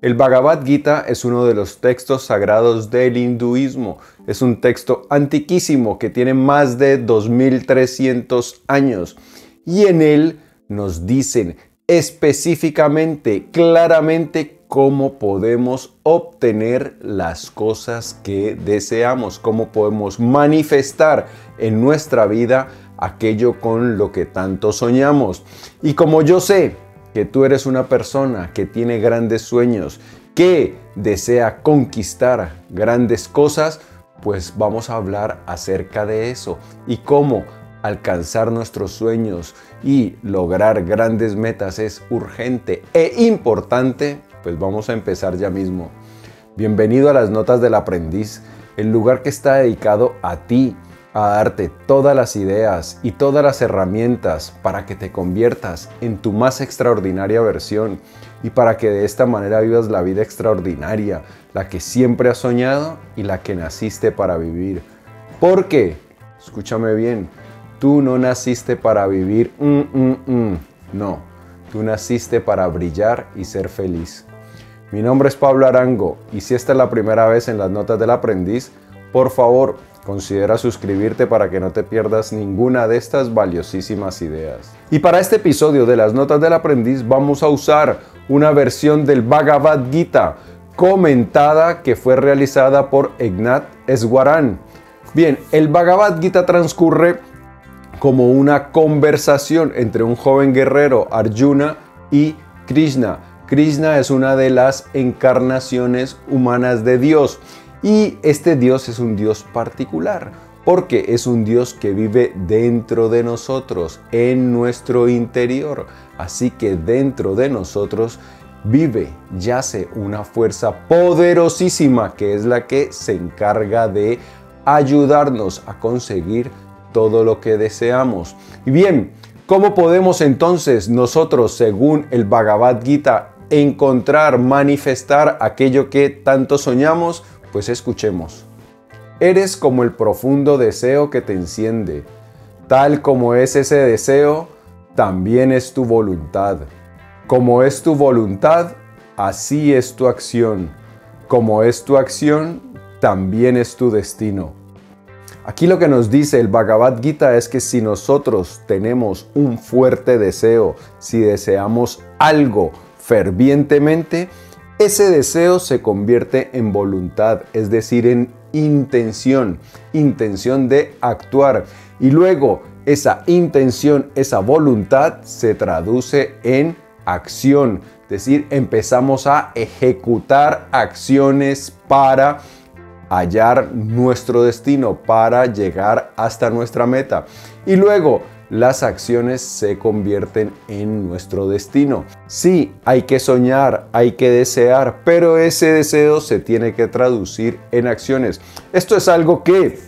El Bhagavad Gita es uno de los textos sagrados del hinduismo. Es un texto antiquísimo que tiene más de 2300 años y en él nos dicen específicamente, claramente, cómo podemos obtener las cosas que deseamos, cómo podemos manifestar en nuestra vida aquello con lo que tanto soñamos. Y como yo sé que tú eres una persona que tiene grandes sueños, que desea conquistar grandes cosas, pues vamos a hablar acerca de eso y cómo alcanzar nuestros sueños y lograr grandes metas es urgente e importante, pues vamos a empezar ya mismo. Bienvenido a las Notas del Aprendiz, el lugar que está dedicado a ti, a darte todas las ideas y todas las herramientas para que te conviertas en tu más extraordinaria versión y para que de esta manera vivas la vida extraordinaria, la que siempre has soñado y la que naciste para vivir. Porque, escúchame bien, tú no naciste para vivir, mm, mm, mm. no, tú naciste para brillar y ser feliz. Mi nombre es Pablo Arango y si esta es la primera vez en las notas del aprendiz, por favor, considera suscribirte para que no te pierdas ninguna de estas valiosísimas ideas. Y para este episodio de las notas del aprendiz vamos a usar una versión del Bhagavad Gita comentada que fue realizada por Ignat Eswaran. Bien, el Bhagavad Gita transcurre como una conversación entre un joven guerrero Arjuna y Krishna. Krishna es una de las encarnaciones humanas de Dios y este Dios es un Dios particular porque es un Dios que vive dentro de nosotros, en nuestro interior. Así que dentro de nosotros vive, yace una fuerza poderosísima que es la que se encarga de ayudarnos a conseguir todo lo que deseamos. Y bien, ¿cómo podemos entonces nosotros, según el Bhagavad Gita, encontrar, manifestar aquello que tanto soñamos? Pues escuchemos. Eres como el profundo deseo que te enciende. Tal como es ese deseo, también es tu voluntad. Como es tu voluntad, así es tu acción. Como es tu acción, también es tu destino. Aquí lo que nos dice el Bhagavad Gita es que si nosotros tenemos un fuerte deseo, si deseamos algo fervientemente, ese deseo se convierte en voluntad, es decir, en intención, intención de actuar. Y luego esa intención, esa voluntad se traduce en acción, es decir, empezamos a ejecutar acciones para hallar nuestro destino, para llegar hasta nuestra meta. Y luego las acciones se convierten en nuestro destino. Sí, hay que soñar, hay que desear, pero ese deseo se tiene que traducir en acciones. Esto es algo que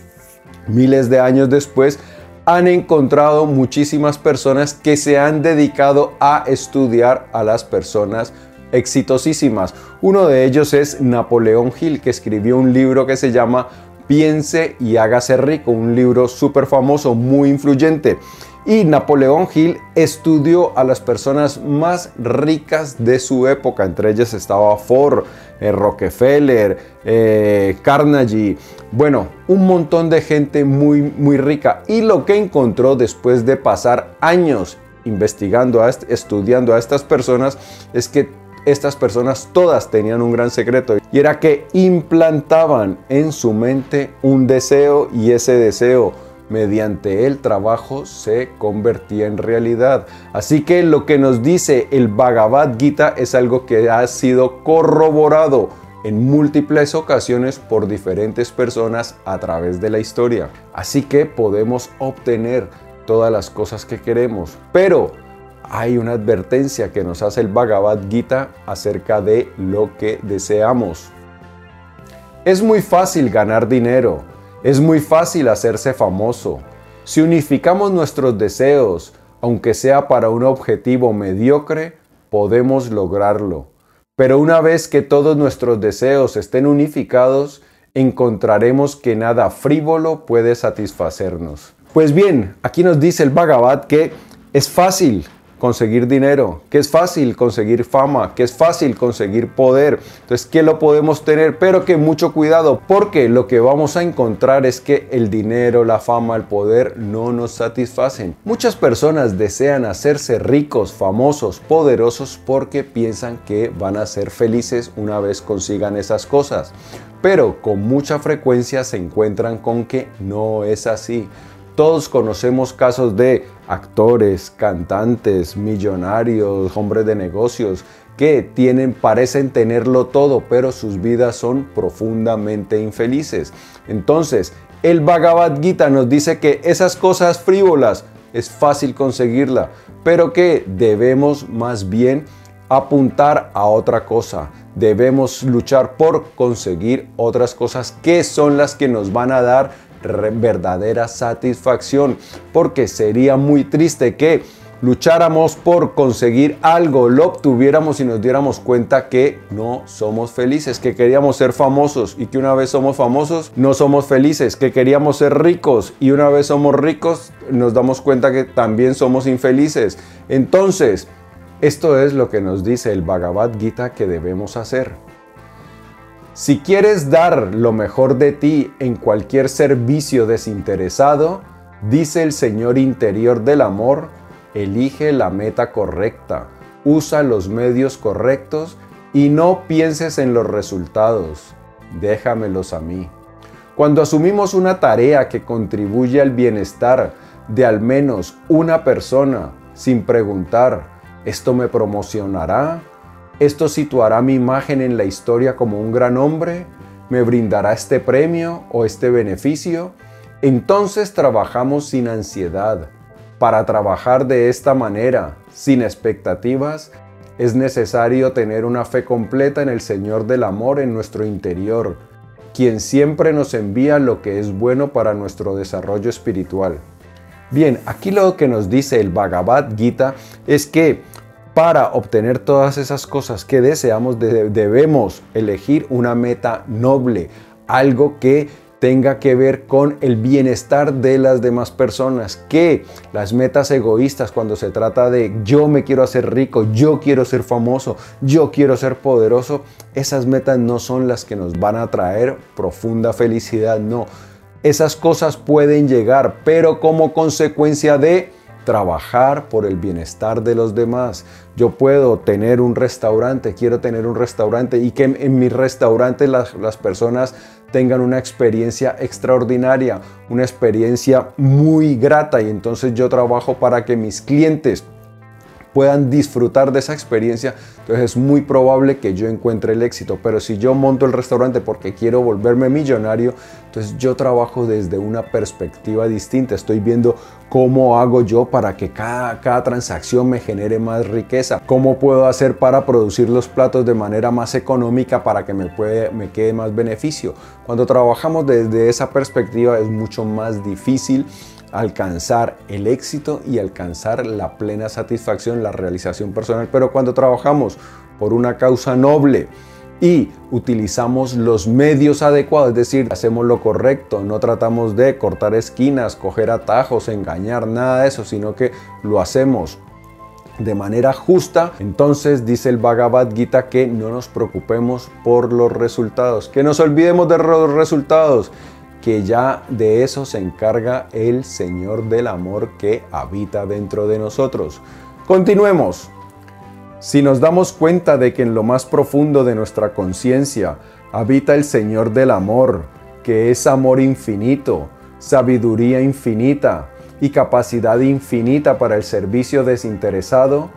miles de años después han encontrado muchísimas personas que se han dedicado a estudiar a las personas exitosísimas. Uno de ellos es Napoleón Hill, que escribió un libro que se llama Piense y hágase rico, un libro súper famoso, muy influyente. Y Napoleón Hill estudió a las personas más ricas de su época, entre ellas estaba Ford, eh, Rockefeller, eh, Carnegie, bueno, un montón de gente muy, muy rica. Y lo que encontró después de pasar años investigando, estudiando a estas personas, es que estas personas todas tenían un gran secreto y era que implantaban en su mente un deseo y ese deseo mediante el trabajo se convertía en realidad. Así que lo que nos dice el Bhagavad Gita es algo que ha sido corroborado en múltiples ocasiones por diferentes personas a través de la historia. Así que podemos obtener todas las cosas que queremos. Pero hay una advertencia que nos hace el Bhagavad Gita acerca de lo que deseamos. Es muy fácil ganar dinero, es muy fácil hacerse famoso. Si unificamos nuestros deseos, aunque sea para un objetivo mediocre, podemos lograrlo. Pero una vez que todos nuestros deseos estén unificados, encontraremos que nada frívolo puede satisfacernos. Pues bien, aquí nos dice el Bhagavad que es fácil conseguir dinero, que es fácil conseguir fama, que es fácil conseguir poder. Entonces, ¿qué lo podemos tener? Pero que mucho cuidado, porque lo que vamos a encontrar es que el dinero, la fama, el poder no nos satisfacen. Muchas personas desean hacerse ricos, famosos, poderosos porque piensan que van a ser felices una vez consigan esas cosas. Pero con mucha frecuencia se encuentran con que no es así. Todos conocemos casos de actores, cantantes, millonarios, hombres de negocios que tienen, parecen tenerlo todo, pero sus vidas son profundamente infelices. Entonces, el Bhagavad Gita nos dice que esas cosas frívolas es fácil conseguirla, pero que debemos más bien apuntar a otra cosa. Debemos luchar por conseguir otras cosas que son las que nos van a dar verdadera satisfacción, porque sería muy triste que lucháramos por conseguir algo, lo obtuviéramos y nos diéramos cuenta que no somos felices, que queríamos ser famosos y que una vez somos famosos no somos felices, que queríamos ser ricos y una vez somos ricos nos damos cuenta que también somos infelices. Entonces, esto es lo que nos dice el Bhagavad Gita que debemos hacer. Si quieres dar lo mejor de ti en cualquier servicio desinteresado, dice el Señor interior del amor, elige la meta correcta, usa los medios correctos y no pienses en los resultados, déjamelos a mí. Cuando asumimos una tarea que contribuye al bienestar de al menos una persona sin preguntar, ¿esto me promocionará? ¿Esto situará mi imagen en la historia como un gran hombre? ¿Me brindará este premio o este beneficio? Entonces trabajamos sin ansiedad. Para trabajar de esta manera, sin expectativas, es necesario tener una fe completa en el Señor del Amor en nuestro interior, quien siempre nos envía lo que es bueno para nuestro desarrollo espiritual. Bien, aquí lo que nos dice el Bhagavad Gita es que para obtener todas esas cosas que deseamos debemos elegir una meta noble, algo que tenga que ver con el bienestar de las demás personas, que las metas egoístas cuando se trata de yo me quiero hacer rico, yo quiero ser famoso, yo quiero ser poderoso, esas metas no son las que nos van a traer profunda felicidad, no. Esas cosas pueden llegar, pero como consecuencia de trabajar por el bienestar de los demás. Yo puedo tener un restaurante, quiero tener un restaurante y que en mi restaurante las, las personas tengan una experiencia extraordinaria, una experiencia muy grata y entonces yo trabajo para que mis clientes puedan disfrutar de esa experiencia, entonces es muy probable que yo encuentre el éxito. Pero si yo monto el restaurante porque quiero volverme millonario, entonces yo trabajo desde una perspectiva distinta. Estoy viendo cómo hago yo para que cada, cada transacción me genere más riqueza. Cómo puedo hacer para producir los platos de manera más económica para que me, puede, me quede más beneficio. Cuando trabajamos desde esa perspectiva es mucho más difícil alcanzar el éxito y alcanzar la plena satisfacción, la realización personal. Pero cuando trabajamos por una causa noble y utilizamos los medios adecuados, es decir, hacemos lo correcto, no tratamos de cortar esquinas, coger atajos, engañar, nada de eso, sino que lo hacemos de manera justa, entonces dice el Bhagavad Gita que no nos preocupemos por los resultados, que nos olvidemos de los resultados que ya de eso se encarga el Señor del Amor que habita dentro de nosotros. Continuemos. Si nos damos cuenta de que en lo más profundo de nuestra conciencia habita el Señor del Amor, que es amor infinito, sabiduría infinita y capacidad infinita para el servicio desinteresado,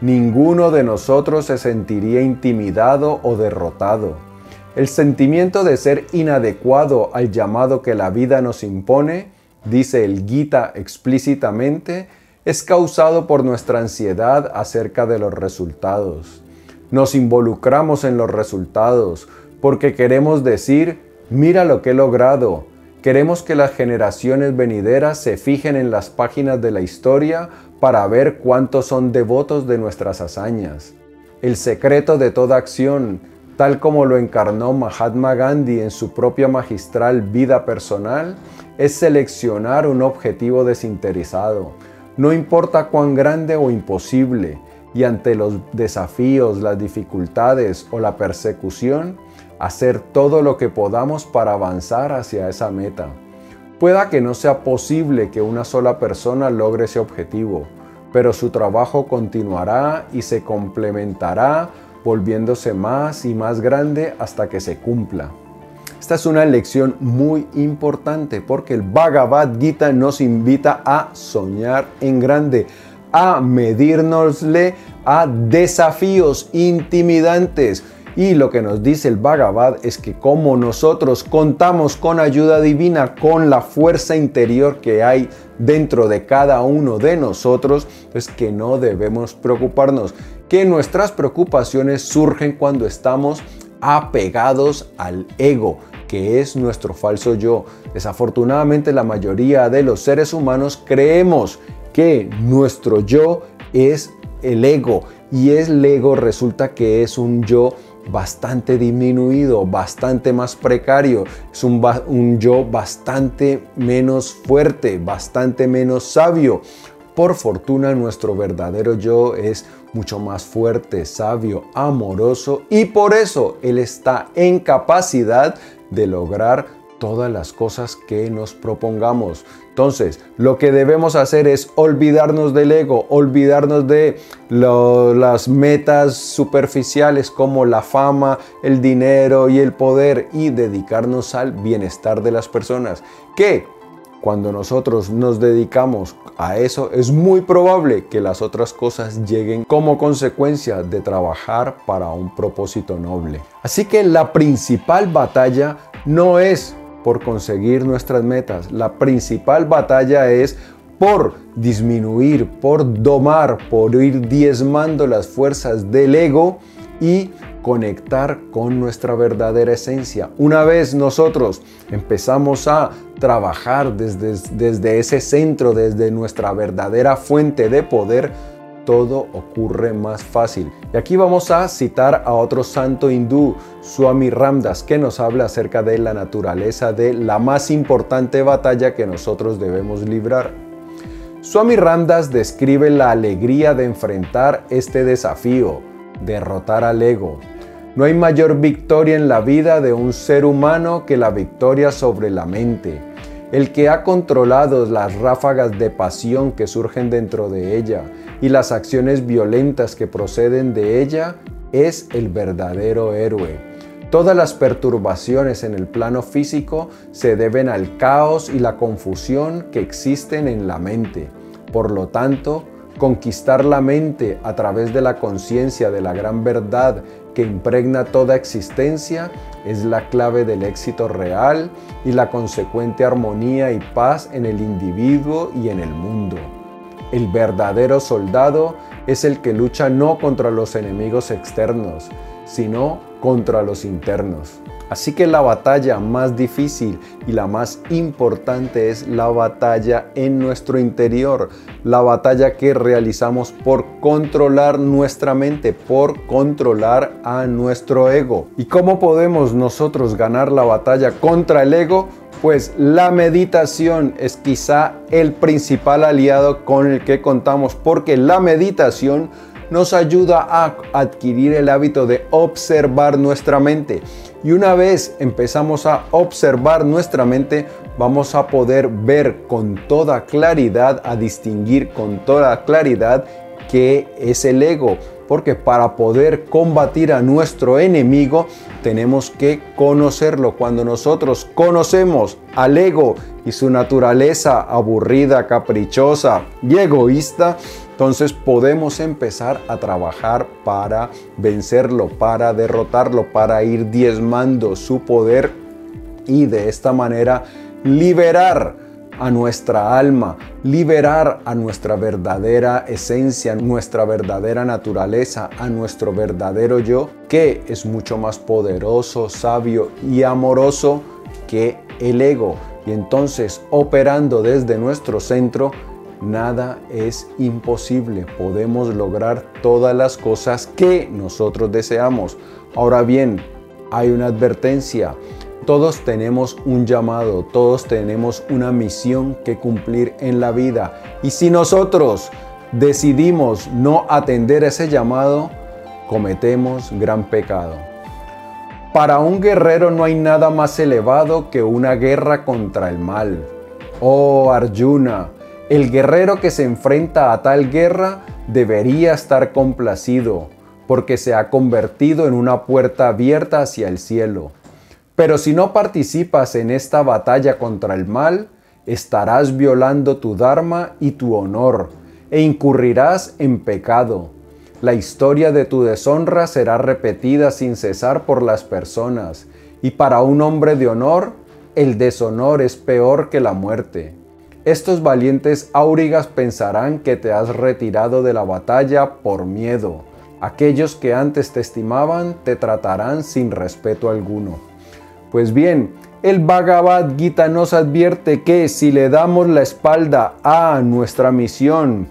ninguno de nosotros se sentiría intimidado o derrotado el sentimiento de ser inadecuado al llamado que la vida nos impone, dice el Gita explícitamente, es causado por nuestra ansiedad acerca de los resultados. Nos involucramos en los resultados porque queremos decir, mira lo que he logrado. Queremos que las generaciones venideras se fijen en las páginas de la historia para ver cuántos son devotos de nuestras hazañas. El secreto de toda acción tal como lo encarnó Mahatma Gandhi en su propia magistral vida personal, es seleccionar un objetivo desinteresado, no importa cuán grande o imposible, y ante los desafíos, las dificultades o la persecución, hacer todo lo que podamos para avanzar hacia esa meta. Pueda que no sea posible que una sola persona logre ese objetivo, pero su trabajo continuará y se complementará volviéndose más y más grande hasta que se cumpla. Esta es una lección muy importante porque el Bhagavad Gita nos invita a soñar en grande, a medirnosle a desafíos intimidantes. Y lo que nos dice el Bhagavad es que como nosotros contamos con ayuda divina, con la fuerza interior que hay dentro de cada uno de nosotros, es que no debemos preocuparnos, que nuestras preocupaciones surgen cuando estamos apegados al ego, que es nuestro falso yo. Desafortunadamente la mayoría de los seres humanos creemos que nuestro yo es el ego y el ego resulta que es un yo bastante disminuido, bastante más precario, es un, un, yo bastante menos fuerte, bastante menos sabio. Por fortuna nuestro verdadero yo es mucho más fuerte, sabio, amoroso y por eso Él está en capacidad de lograr todas las cosas que nos propongamos. Entonces, lo que debemos hacer es olvidarnos del ego, olvidarnos de las metas superficiales como la fama, el dinero y el poder y dedicarnos al bienestar de las personas. Que cuando nosotros nos dedicamos a eso, es muy probable que las otras cosas lleguen como consecuencia de trabajar para un propósito noble. Así que la principal batalla no es por conseguir nuestras metas. La principal batalla es por disminuir, por domar, por ir diezmando las fuerzas del ego y conectar con nuestra verdadera esencia. Una vez nosotros empezamos a trabajar desde, ese centro, desde nuestra verdadera fuente de poder, todo ocurre más fácil. Y aquí vamos a citar a otro santo hindú, Swami Ramdas, que nos habla acerca de la naturaleza de la más importante batalla que nosotros debemos librar. Swami Ramdas describe la alegría de enfrentar este desafío, derrotar al ego. No hay mayor victoria en la vida de un ser humano que la victoria sobre la mente. El que ha controlado las ráfagas de pasión que surgen dentro de ella y las acciones violentas que proceden de ella es el verdadero héroe. Todas las perturbaciones en el plano físico se deben al caos y la confusión que existen en la mente. Por lo tanto, conquistar la mente a través de la conciencia de la gran verdad que impregna toda existencia es la clave del éxito real y la consecuente armonía y paz en el individuo y en el mundo. El verdadero soldado es el que lucha no contra los enemigos externos, sino contra los internos. Así que la batalla más difícil y la más importante es la batalla en nuestro interior, la batalla que realizamos por controlar nuestra mente, por controlar a nuestro ego. ¿Y cómo podemos nosotros ganar la batalla contra el ego? pues la meditación es quizá el principal aliado con el que contamos porque la meditación nos ayuda a adquirir el hábito de observar nuestra mente. Y una vez empezamos a observar nuestra mente, vamos a poder ver con toda claridad, a distinguir con toda claridad qué es el ego, porque para poder combatir a nuestro enemigo tenemos que conocerlo. Cuando nosotros conocemos al ego y su naturaleza aburrida, caprichosa y egoísta, entonces podemos empezar a trabajar para vencerlo, para derrotarlo, para ir diezmando su poder y de esta manera liberar a nuestra alma, liberar a nuestra verdadera esencia, nuestra verdadera naturaleza, a nuestro verdadero yo, que es mucho más poderoso, sabio y amoroso que el ego. Y entonces, operando desde nuestro centro, nada es imposible. Podemos lograr todas las cosas que nosotros deseamos. Ahora bien, hay una advertencia Todos tenemos un llamado, todos tenemos una misión que cumplir en la vida. Y si nosotros decidimos no atender ese llamado, cometemos gran pecado. Para un guerrero no hay nada más elevado que una guerra contra el mal. Oh Arjuna, el guerrero que se enfrenta a tal guerra debería estar complacido, porque se ha convertido en una puerta abierta hacia el cielo. Pero si no participas en esta batalla contra el mal, estarás violando tu Dharma y tu honor, e incurrirás en pecado. La historia de tu deshonra será repetida sin cesar por las personas, y para un hombre de honor, el deshonor es peor que la muerte. Estos valientes aurigas pensarán que te has retirado de la batalla por miedo. Aquellos que antes te estimaban te tratarán sin respeto alguno. Pues bien, el Bhagavad Gita nos advierte que si le damos la espalda a nuestra misión,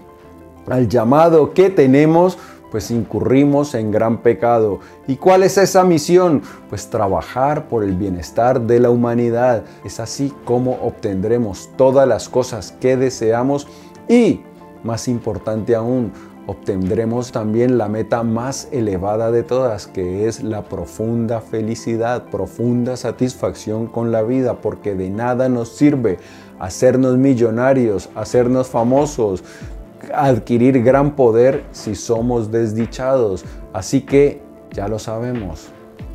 al llamado que tenemos, pues incurrimos en gran pecado. ¿Y cuál es esa misión? Pues trabajar por el bienestar de la humanidad. Es así como obtendremos todas las cosas que deseamos y, más importante aún, obtendremos también la meta más elevada de todas, que es la profunda felicidad, profunda satisfacción con la vida, porque de nada nos sirve hacernos millonarios, hacernos famosos, adquirir gran poder si somos desdichados. Así que ya lo sabemos.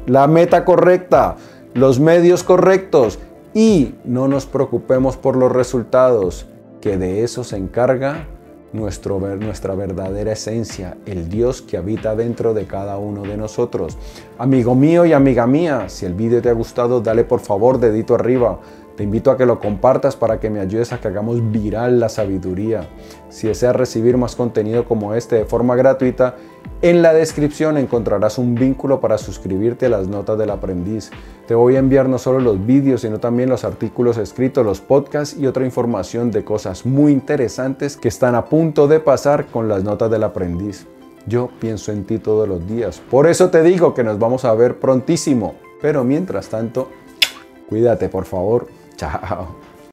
La meta correcta, los medios correctos y no nos preocupemos por los resultados, que de eso se encarga nuestro, nuestra verdadera esencia, el Dios que habita dentro de cada uno de nosotros. Amigo mío y amiga mía, si el vídeo te ha gustado, dale por favor dedito arriba. Te invito a que lo compartas para que me ayudes a que hagamos viral la sabiduría. Si deseas recibir más contenido como este de forma gratuita, en la descripción encontrarás un vínculo para suscribirte a las notas del aprendiz. Te voy a enviar no solo los vídeos, sino también los artículos escritos, los podcasts y otra información de cosas muy interesantes que están a punto de pasar con las notas del aprendiz. Yo pienso en ti todos los días. Por eso te digo que nos vamos a ver prontísimo. Pero mientras tanto, cuídate por favor. Ciao.